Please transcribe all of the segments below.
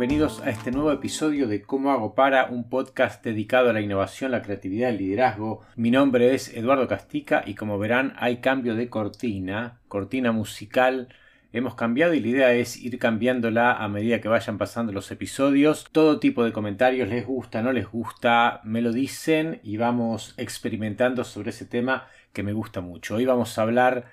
bienvenidos a este nuevo episodio de Cómo hago para, un podcast dedicado a la innovación, la creatividad y el liderazgo. Mi nombre es Eduardo Castica y como verán hay cambio de cortina, cortina musical. Hemos cambiado y la idea es ir cambiándola a medida que vayan pasando los episodios. Todo tipo de comentarios, les gusta, no les gusta, me lo dicen y vamos experimentando sobre ese tema que me gusta mucho. Hoy vamos a hablar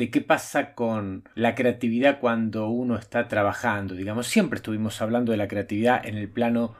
de qué pasa con la creatividad cuando uno está trabajando. Digamos, siempre estuvimos hablando de la creatividad en el plano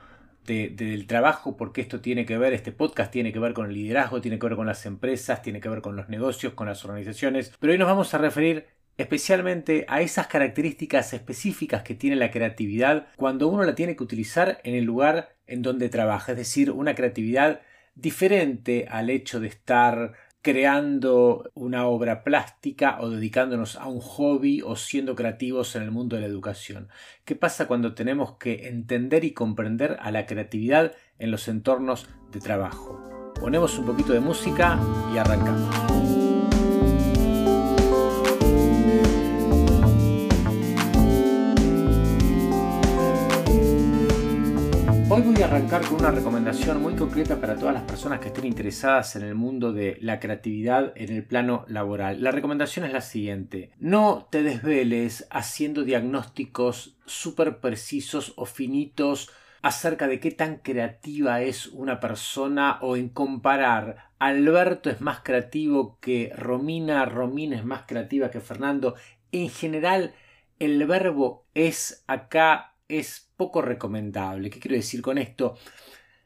del trabajo, porque esto tiene que ver, este podcast tiene que ver con el liderazgo, tiene que ver con las empresas, tiene que ver con los negocios, con las organizaciones, pero hoy nos vamos a referir especialmente a esas características específicas que tiene la creatividad cuando uno la tiene que utilizar en el lugar en donde trabaja, es decir, una creatividad diferente al hecho de estar creando una obra plástica o dedicándonos a un hobby o siendo creativos en el mundo de la educación. ¿Qué pasa cuando tenemos que entender y comprender a la creatividad en los entornos de trabajo? Ponemos un poquito de música y arrancamos. Arrancar con una recomendación muy concreta para todas las personas que estén interesadas en el mundo de la creatividad en el plano laboral. La recomendación es la siguiente. No te desveles haciendo diagnósticos súper precisos o finitos acerca de qué tan creativa es una persona o en comparar Alberto es más creativo que Romina, Romina es más creativa que Fernando. En general, el verbo es acá es poco recomendable. ¿Qué quiero decir con esto?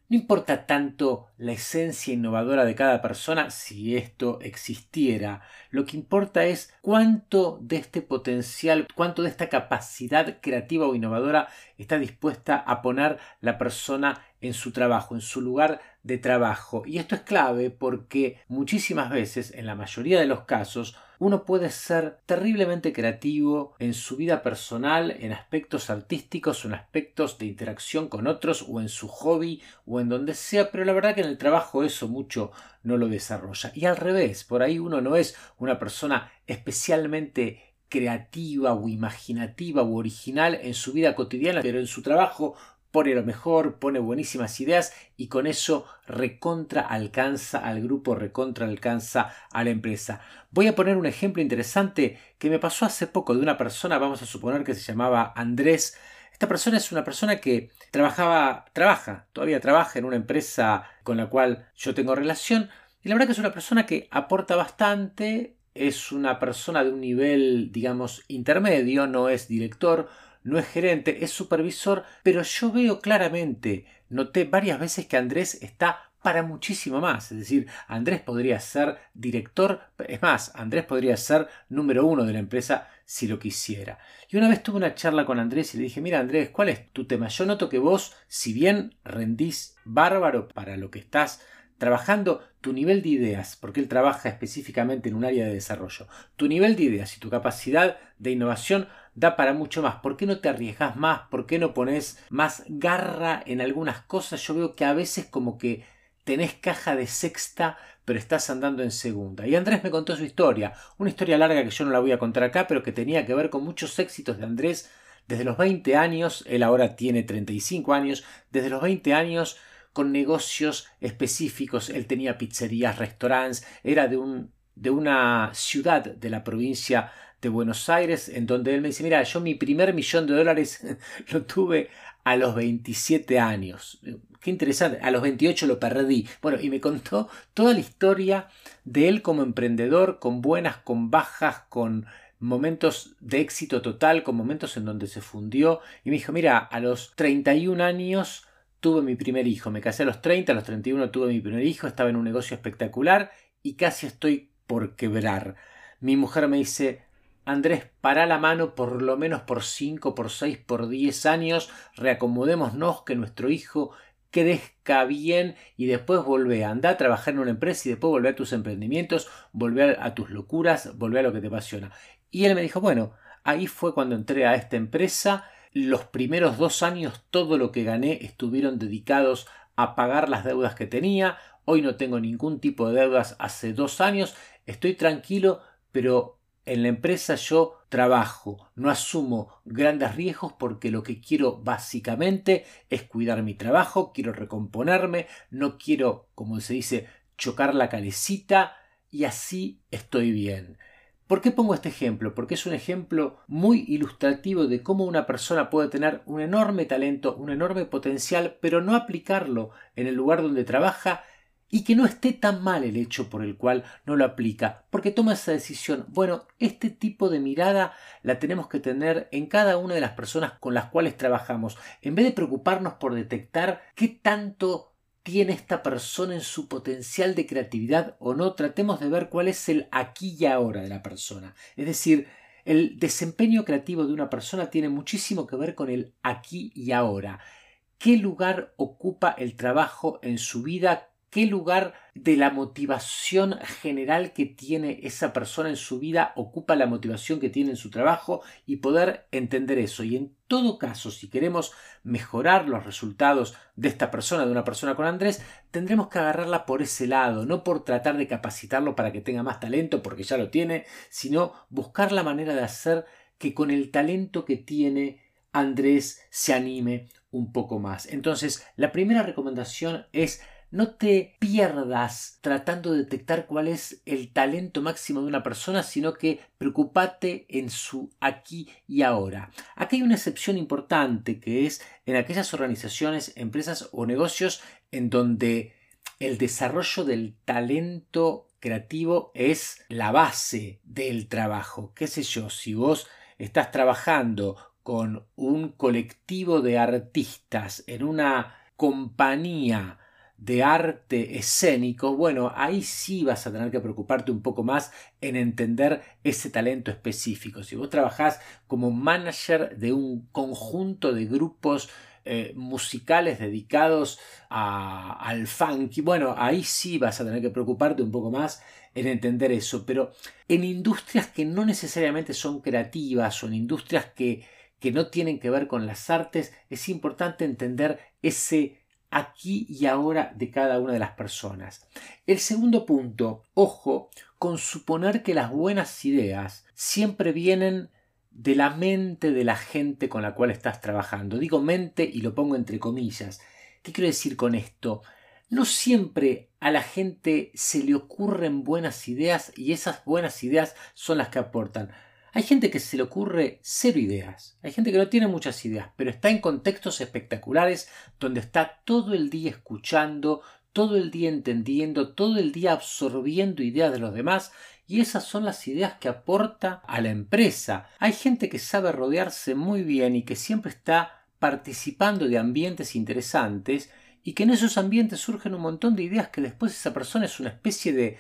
No importa tanto la esencia innovadora de cada persona si esto existiera. Lo que importa es cuánto de este potencial, cuánto de esta capacidad creativa o innovadora está dispuesta a poner la persona en su trabajo, en su lugar de trabajo. Y esto es clave porque muchísimas veces, en la mayoría de los casos, uno puede ser terriblemente creativo en su vida personal, en aspectos artísticos o en aspectos de interacción con otros o en su hobby o en donde sea, pero la verdad que en el trabajo eso mucho no lo desarrolla. Y al revés, por ahí uno no es una persona especialmente creativa o imaginativa o original en su vida cotidiana, pero en su trabajo pone lo mejor, pone buenísimas ideas y con eso recontra alcanza al grupo, recontra alcanza a la empresa. Voy a poner un ejemplo interesante que me pasó hace poco de una persona, vamos a suponer que se llamaba Andrés. Esta persona es una persona que trabajaba, trabaja, todavía trabaja en una empresa con la cual yo tengo relación y la verdad que es una persona que aporta bastante, es una persona de un nivel, digamos, intermedio, no es director, no es gerente, es supervisor, pero yo veo claramente, noté varias veces que Andrés está para muchísimo más. Es decir, Andrés podría ser director, es más, Andrés podría ser número uno de la empresa si lo quisiera. Y una vez tuve una charla con Andrés y le dije, mira Andrés, ¿cuál es tu tema? Yo noto que vos, si bien rendís bárbaro para lo que estás trabajando, tu nivel de ideas, porque él trabaja específicamente en un área de desarrollo, tu nivel de ideas y tu capacidad de innovación da para mucho más. ¿Por qué no te arriesgas más? ¿Por qué no pones más garra en algunas cosas? Yo veo que a veces como que tenés caja de sexta, pero estás andando en segunda. Y Andrés me contó su historia, una historia larga que yo no la voy a contar acá, pero que tenía que ver con muchos éxitos de Andrés desde los 20 años, él ahora tiene 35 años, desde los 20 años con negocios específicos, él tenía pizzerías, restaurantes, era de un de una ciudad de la provincia de Buenos Aires, en donde él me dice, mira, yo mi primer millón de dólares lo tuve a los 27 años. Qué interesante, a los 28 lo perdí. Bueno, y me contó toda la historia de él como emprendedor, con buenas, con bajas, con momentos de éxito total, con momentos en donde se fundió. Y me dijo, mira, a los 31 años tuve mi primer hijo. Me casé a los 30, a los 31 tuve mi primer hijo, estaba en un negocio espectacular y casi estoy por quebrar. Mi mujer me dice, Andrés, para la mano por lo menos por 5, por 6, por 10 años, reacomodémonos que nuestro hijo crezca bien y después volver, anda a trabajar en una empresa y después volver a tus emprendimientos, volver a tus locuras, volver a lo que te apasiona. Y él me dijo, bueno, ahí fue cuando entré a esta empresa, los primeros dos años todo lo que gané estuvieron dedicados a pagar las deudas que tenía, hoy no tengo ningún tipo de deudas hace dos años, estoy tranquilo, pero en la empresa yo trabajo, no asumo grandes riesgos porque lo que quiero básicamente es cuidar mi trabajo, quiero recomponerme, no quiero, como se dice, chocar la calecita y así estoy bien. ¿Por qué pongo este ejemplo? Porque es un ejemplo muy ilustrativo de cómo una persona puede tener un enorme talento, un enorme potencial, pero no aplicarlo en el lugar donde trabaja y que no esté tan mal el hecho por el cual no lo aplica, porque toma esa decisión. Bueno, este tipo de mirada la tenemos que tener en cada una de las personas con las cuales trabajamos, en vez de preocuparnos por detectar qué tanto tiene esta persona en su potencial de creatividad o no, tratemos de ver cuál es el aquí y ahora de la persona. Es decir, el desempeño creativo de una persona tiene muchísimo que ver con el aquí y ahora. ¿Qué lugar ocupa el trabajo en su vida? Qué lugar de la motivación general que tiene esa persona en su vida ocupa la motivación que tiene en su trabajo y poder entender eso. Y en todo caso, si queremos mejorar los resultados de esta persona, de una persona con Andrés, tendremos que agarrarla por ese lado, no por tratar de capacitarlo para que tenga más talento, porque ya lo tiene, sino buscar la manera de hacer que con el talento que tiene Andrés se anime un poco más. Entonces, la primera recomendación es no te pierdas tratando de detectar cuál es el talento máximo de una persona, sino que preocupate en su aquí y ahora. Aquí hay una excepción importante que es en aquellas organizaciones, empresas o negocios en donde el desarrollo del talento creativo es la base del trabajo. ¿Qué sé yo? Si vos estás trabajando con un colectivo de artistas en una compañía de arte escénico, bueno, ahí sí vas a tener que preocuparte un poco más en entender ese talento específico. Si vos trabajás como manager de un conjunto de grupos eh, musicales dedicados al funky, bueno, ahí sí vas a tener que preocuparte un poco más en entender eso, pero en industrias que no necesariamente son creativas o en industrias que, que no tienen que ver con las artes, es importante entender ese aquí y ahora de cada una de las personas. El segundo punto, ojo, con suponer que las buenas ideas siempre vienen de la mente de la gente con la cual estás trabajando. Digo mente y lo pongo entre comillas. ¿Qué quiero decir con esto? No siempre a la gente se le ocurren buenas ideas y esas buenas ideas son las que aportan. Hay gente que se le ocurre cero ideas, hay gente que no tiene muchas ideas, pero está en contextos espectaculares donde está todo el día escuchando, todo el día entendiendo, todo el día absorbiendo ideas de los demás y esas son las ideas que aporta a la empresa. Hay gente que sabe rodearse muy bien y que siempre está participando de ambientes interesantes y que en esos ambientes surgen un montón de ideas que después esa persona es una especie de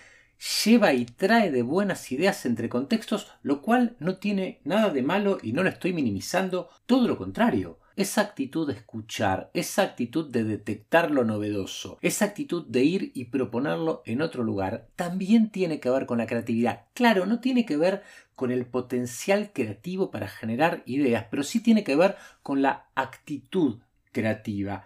lleva y trae de buenas ideas entre contextos, lo cual no tiene nada de malo y no lo estoy minimizando, todo lo contrario. Esa actitud de escuchar, esa actitud de detectar lo novedoso, esa actitud de ir y proponerlo en otro lugar, también tiene que ver con la creatividad. Claro, no tiene que ver con el potencial creativo para generar ideas, pero sí tiene que ver con la actitud creativa.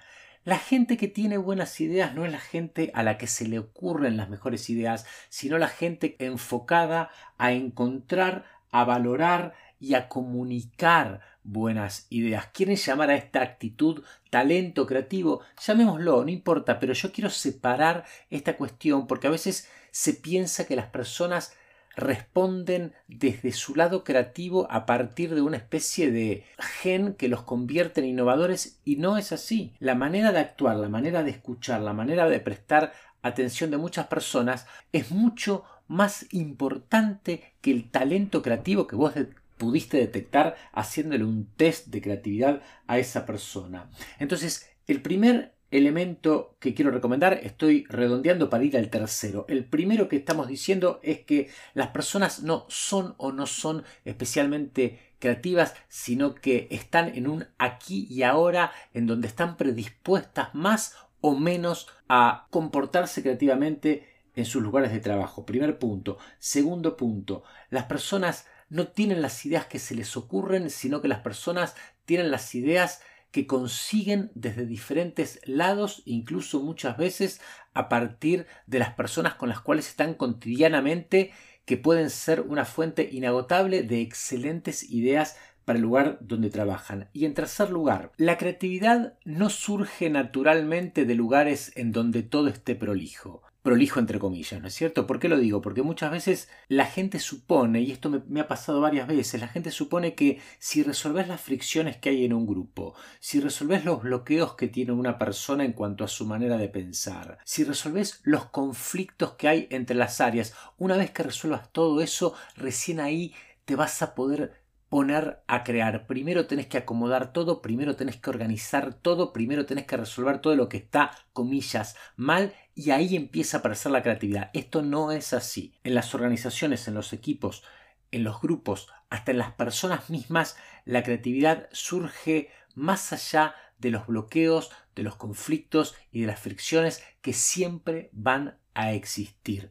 La gente que tiene buenas ideas no es la gente a la que se le ocurren las mejores ideas, sino la gente enfocada a encontrar, a valorar y a comunicar buenas ideas. ¿Quieren llamar a esta actitud talento creativo? Llamémoslo, no importa, pero yo quiero separar esta cuestión porque a veces se piensa que las personas responden desde su lado creativo a partir de una especie de gen que los convierte en innovadores y no es así. La manera de actuar, la manera de escuchar, la manera de prestar atención de muchas personas es mucho más importante que el talento creativo que vos pudiste detectar haciéndole un test de creatividad a esa persona. Entonces, el primer elemento que quiero recomendar, estoy redondeando para ir al tercero. El primero que estamos diciendo es que las personas no son o no son especialmente creativas, sino que están en un aquí y ahora en donde están predispuestas más o menos a comportarse creativamente en sus lugares de trabajo. Primer punto. Segundo punto, las personas no tienen las ideas que se les ocurren, sino que las personas tienen las ideas que consiguen desde diferentes lados, incluso muchas veces a partir de las personas con las cuales están cotidianamente, que pueden ser una fuente inagotable de excelentes ideas para el lugar donde trabajan. Y en tercer lugar, la creatividad no surge naturalmente de lugares en donde todo esté prolijo. Prolijo entre comillas, ¿no es cierto? ¿Por qué lo digo? Porque muchas veces la gente supone, y esto me, ha pasado varias veces, la gente supone que si resolves las fricciones que hay en un grupo, si resolves los bloqueos que tiene una persona en cuanto a su manera de pensar, si resolves los conflictos que hay entre las áreas, una vez que resuelvas todo eso, recién ahí te vas a poder poner a crear. Primero tenés que acomodar todo, primero tenés que organizar todo, primero tenés que resolver todo lo que está, comillas, mal y ahí empieza a aparecer la creatividad. Esto no es así. En las organizaciones, en los equipos, en los grupos, hasta en las personas mismas, la creatividad surge más allá de los bloqueos, de los conflictos y de las fricciones que siempre van a existir.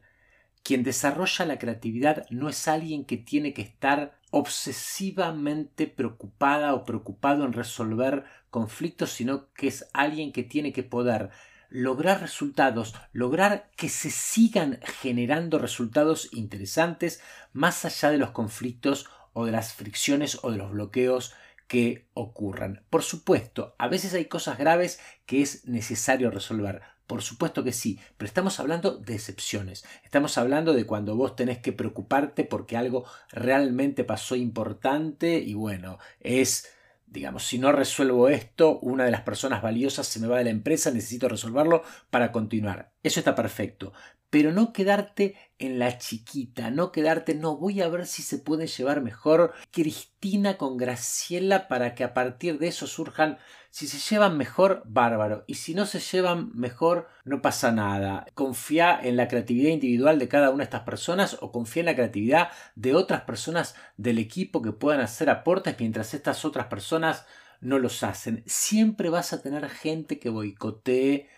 Quien desarrolla la creatividad no es alguien que tiene que estar obsesivamente preocupada o preocupado en resolver conflictos, sino que es alguien que tiene que poder lograr resultados, lograr que se sigan generando resultados interesantes más allá de los conflictos o de las fricciones o de los bloqueos que ocurran. Por supuesto, a veces hay cosas graves que es necesario resolver, por supuesto que sí, pero estamos hablando de excepciones. Estamos hablando de cuando vos tenés que preocuparte porque algo realmente pasó importante y bueno, es, digamos, si no resuelvo esto, una de las personas valiosas se me va de la empresa, necesito resolverlo para continuar. Eso está perfecto, pero no quedarte en la chiquita, no quedarte, no, voy a ver si se puede llevar mejor Cristina con Graciela para que a partir de eso surjan si se llevan mejor, bárbaro. Y si no se llevan mejor, no pasa nada. Confía en la creatividad individual de cada una de estas personas o confía en la creatividad de otras personas del equipo que puedan hacer aportes mientras estas otras personas no los hacen. Siempre vas a tener gente que boicotee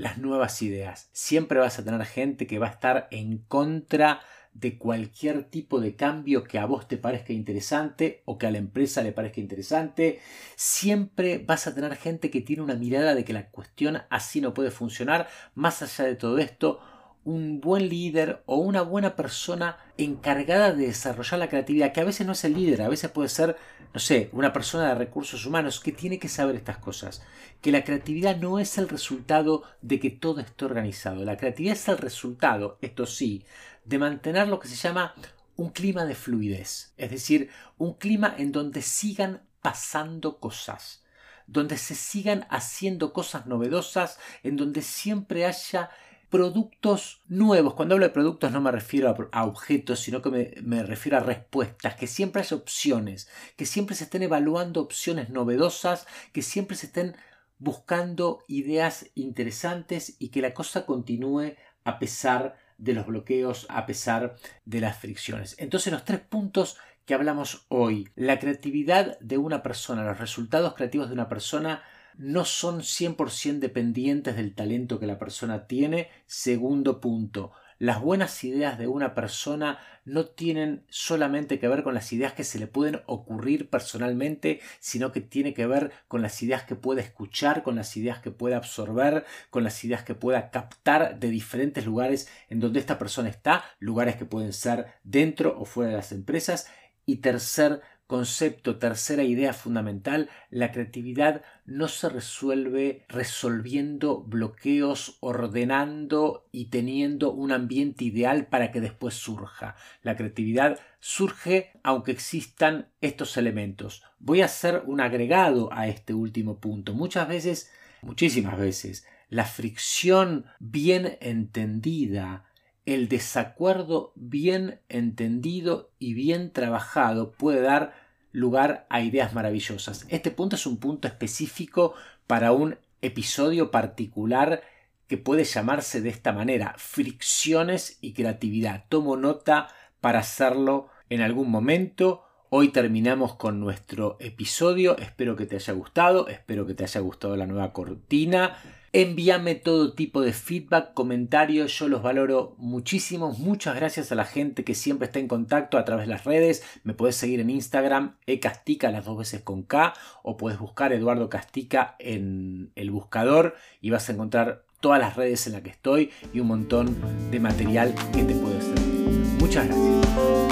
las nuevas ideas. Siempre vas a tener gente que va a estar en contra de cualquier tipo de cambio que a vos te parezca interesante o que a la empresa le parezca interesante. Siempre vas a tener gente que tiene una mirada de que la cuestión así no puede funcionar. Más allá de todo esto, un buen líder o una buena persona encargada de desarrollar la creatividad, que a veces no es el líder, a veces puede ser, no sé, una persona de recursos humanos que tiene que saber estas cosas, que la creatividad no es el resultado de que todo esté organizado, la creatividad es el resultado, esto sí, de mantener lo que se llama un clima de fluidez, es decir, un clima en donde sigan pasando cosas, donde se sigan haciendo cosas novedosas, en donde siempre haya productos nuevos. Cuando hablo de productos no me refiero a, objetos, sino que me, me, refiero a respuestas, que siempre haya opciones, que siempre se estén evaluando opciones novedosas, que siempre se estén buscando ideas interesantes y que la cosa continúe a pesar de los bloqueos, a pesar de las fricciones. Entonces los tres puntos que hablamos hoy, la creatividad de una persona, los resultados creativos de una persona no son 100% dependientes del talento que la persona tiene. Segundo punto, las buenas ideas de una persona no tienen solamente que ver con las ideas que se le pueden ocurrir personalmente, sino que tiene que ver con las ideas que puede escuchar, con las ideas que puede absorber, con las ideas que pueda captar de diferentes lugares en donde esta persona está, lugares que pueden ser dentro o fuera de las empresas. Y tercer Concepto, tercera idea fundamental, la creatividad no se resuelve resolviendo bloqueos, ordenando y teniendo un ambiente ideal para que después surja. La creatividad surge aunque existan estos elementos. Voy a hacer un agregado a este último punto. Muchas veces, muchísimas veces, la fricción bien entendida, el desacuerdo bien entendido y bien trabajado puede dar lugar a ideas maravillosas. Este punto es un punto específico para un episodio particular que puede llamarse de esta manera, fricciones y creatividad. Tomo nota para hacerlo en algún momento. Hoy terminamos con nuestro episodio. Espero que te haya gustado. Espero que te haya gustado la nueva cortina. Envíame todo tipo de feedback, comentarios, yo los valoro muchísimo. Muchas gracias a la gente que siempre está en contacto a través de las redes. Me puedes seguir en Instagram, ecastica las dos veces con K, o puedes buscar Eduardo Castica en el buscador y vas a encontrar todas las redes en las que estoy y un montón de material que te puede servir. Muchas gracias.